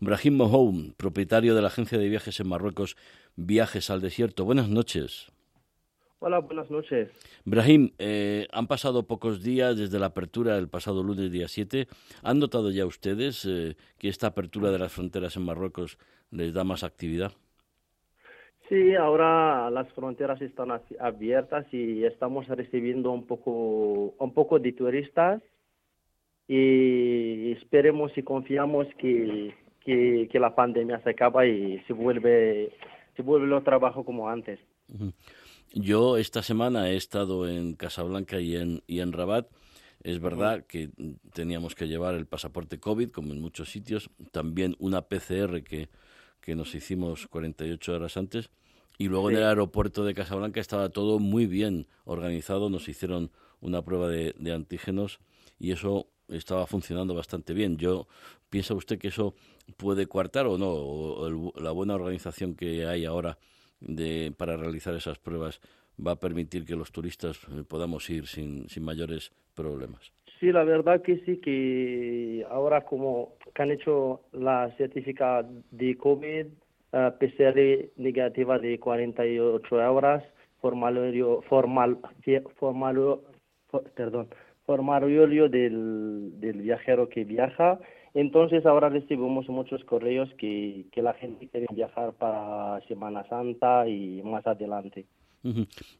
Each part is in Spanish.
Brahim Mohoum, propietario de la agencia de viajes en Marruecos, Viajes al Desierto. Buenas noches. Hola, buenas noches. Brahim, eh, han pasado pocos días desde la apertura del pasado lunes día 7. ¿Han notado ya ustedes eh, que esta apertura de las fronteras en Marruecos les da más actividad? Sí, ahora las fronteras están abiertas y estamos recibiendo un poco, un poco de turistas y esperemos y confiamos que, que, la pandemia se acaba y se vuelve, se vuelve el trabajo como antes. Yo esta semana he estado en Casablanca y en, y en Rabat. Es verdad que teníamos que llevar el pasaporte COVID, como en muchos sitios, también una PCR que, que nos hicimos 48 horas antes. Y luego en el aeropuerto de Casablanca estaba todo muy bien organizado. Nos hicieron una prueba de, de antígenos y eso estaba funcionando bastante bien. Yo piensa usted que eso puede coartar o no, o la buena organización que hay ahora de, para realizar esas pruebas va a permitir que los turistas eh, podamos ir sin, sin mayores problemas. Sí, la verdad que sí, que ahora como que han hecho la certificada de COVID, uh, PCR negativa de 48 horas, formulario, formal, formal, perdón, formulario del, del viajero que viaja entonces ahora recibimos muchos correos que, que la gente quiere viajar para Semana Santa y más adelante.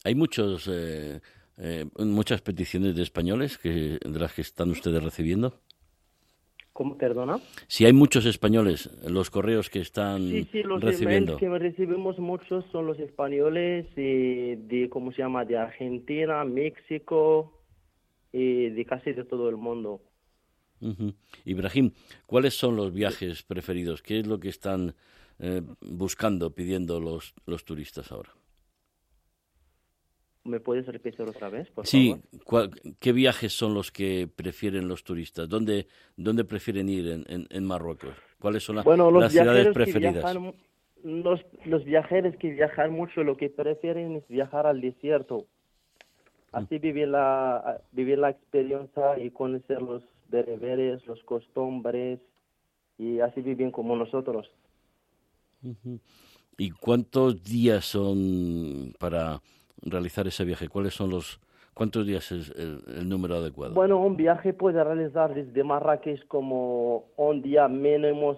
Hay muchos, eh, eh, muchas peticiones de españoles que, de las que están ustedes recibiendo. ¿Cómo, perdona? Si hay muchos españoles, los correos que están sí, sí, los recibiendo. que recibimos muchos son los españoles eh, de, ¿cómo se llama?, de Argentina, México y de casi de todo el mundo. Ibrahim, ¿cuáles son los viajes preferidos? ¿Qué es lo que están eh, buscando, pidiendo los, los turistas ahora? ¿Me puedes repetir otra vez, por sí, ¿qué viajes son los que prefieren los turistas? ¿Dónde, dónde prefieren ir en, en, Marruecos? ¿Cuáles son las ciudades preferidas? los, los viajeros que viajan mucho lo que prefieren es viajar al desierto. Así vivir la, vivir la experiencia y conocer los bereberes, los costumbres, y así viven como nosotros. ¿Y cuántos días son para realizar ese viaje? ¿Cuáles son los cuántos días es el, número adecuado? Bueno, un viaje puede realizar desde Marrakech como un día mínimo,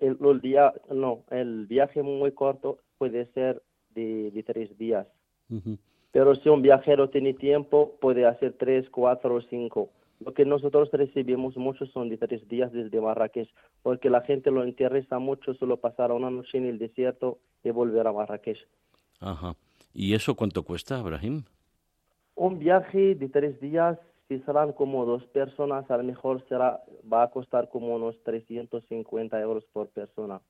el, día, no, el viaje muy corto puede ser de, tres días. Pero si un viajero tiene tiempo, puede hacer tres, cuatro o cinco. Lo que nosotros recibimos mucho son de tres días desde Marrakech, porque la gente lo interesa mucho solo pasar una noche en el desierto y volver a Marrakech. Ajá. ¿Y eso cuánto cuesta, Abraham? Un viaje de tres días, si serán como dos personas, a lo mejor será, va a costar como unos 350 euros por persona.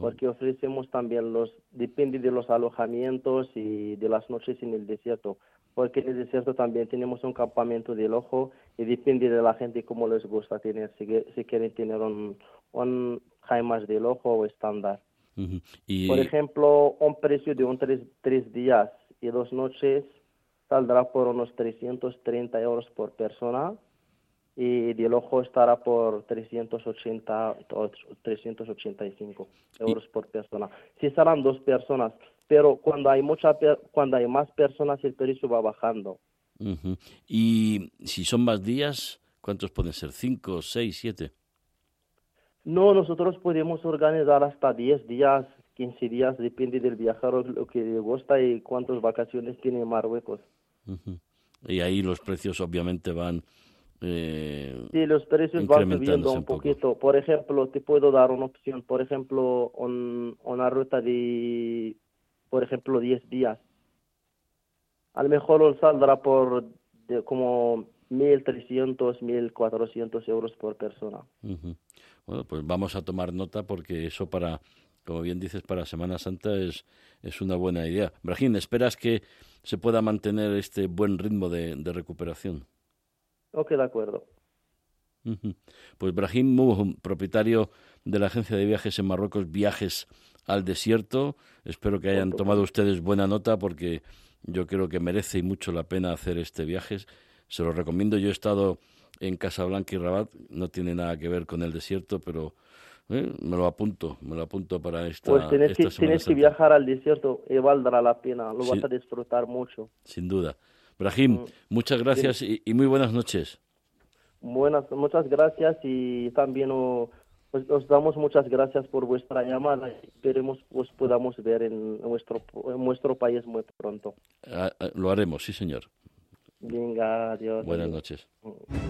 Porque ofrecemos también los, depende de los alojamientos y de las noches en el desierto porque en el desierto también tenemos un campamento del ojo y depende de la gente cómo les gusta tener, si, quieren tener un, un jaimas del ojo o estándar. Por ejemplo, un precio de un tres, tres días y dos noches saldrá por unos 330 euros por persona y del ojo estará por 380 385 euros por persona. Si serán dos personas, pero cuando hay mucha cuando hay más personas el precio va bajando. Y si son más días, ¿cuántos pueden ser? ¿Cinco, seis, siete? No, nosotros podemos organizar hasta 10 días, 15 días, depende del viajero lo que le gusta y cuántas vacaciones tiene en Marruecos. Y ahí los precios obviamente van eh, sí, los precios van subiendo un, poquito. Por ejemplo, te puedo dar una opción. Por ejemplo, una ruta de, por ejemplo, 10 días. A lo mejor saldrá por de como 1.300, 1.400 euros por persona. Bueno, pues vamos a tomar nota porque eso para, como bien dices, para Semana Santa es, es una buena idea. Brahim, ¿esperas que se pueda mantener este buen ritmo de recuperación? Ok, de acuerdo. Pues Brahim Mouhum, propietario de la agencia de viajes en Marruecos, Viajes al Desierto. Espero que hayan tomado ustedes buena nota porque yo creo que merece y mucho la pena hacer este viaje. Se lo recomiendo. Yo he estado en Casablanca y Rabat, no tiene nada que ver con el desierto, pero ¿eh? Me lo apunto, me lo apunto para esta Pues tienes, esta que, Semana tienes que viajar al desierto y valdrá la pena, lo Sí. vas a disfrutar mucho. Sin duda. Brahim, Mm. muchas gracias y, y muy buenas noches. Buenas, muchas gracias y también oh, pues, os damos muchas gracias por vuestra llamada esperemos os podamos ver en nuestro, en nuestro país muy pronto. Ah, ah, Lo haremos, sí, señor. Venga, adiós. Buenas adiós. noches. Mm.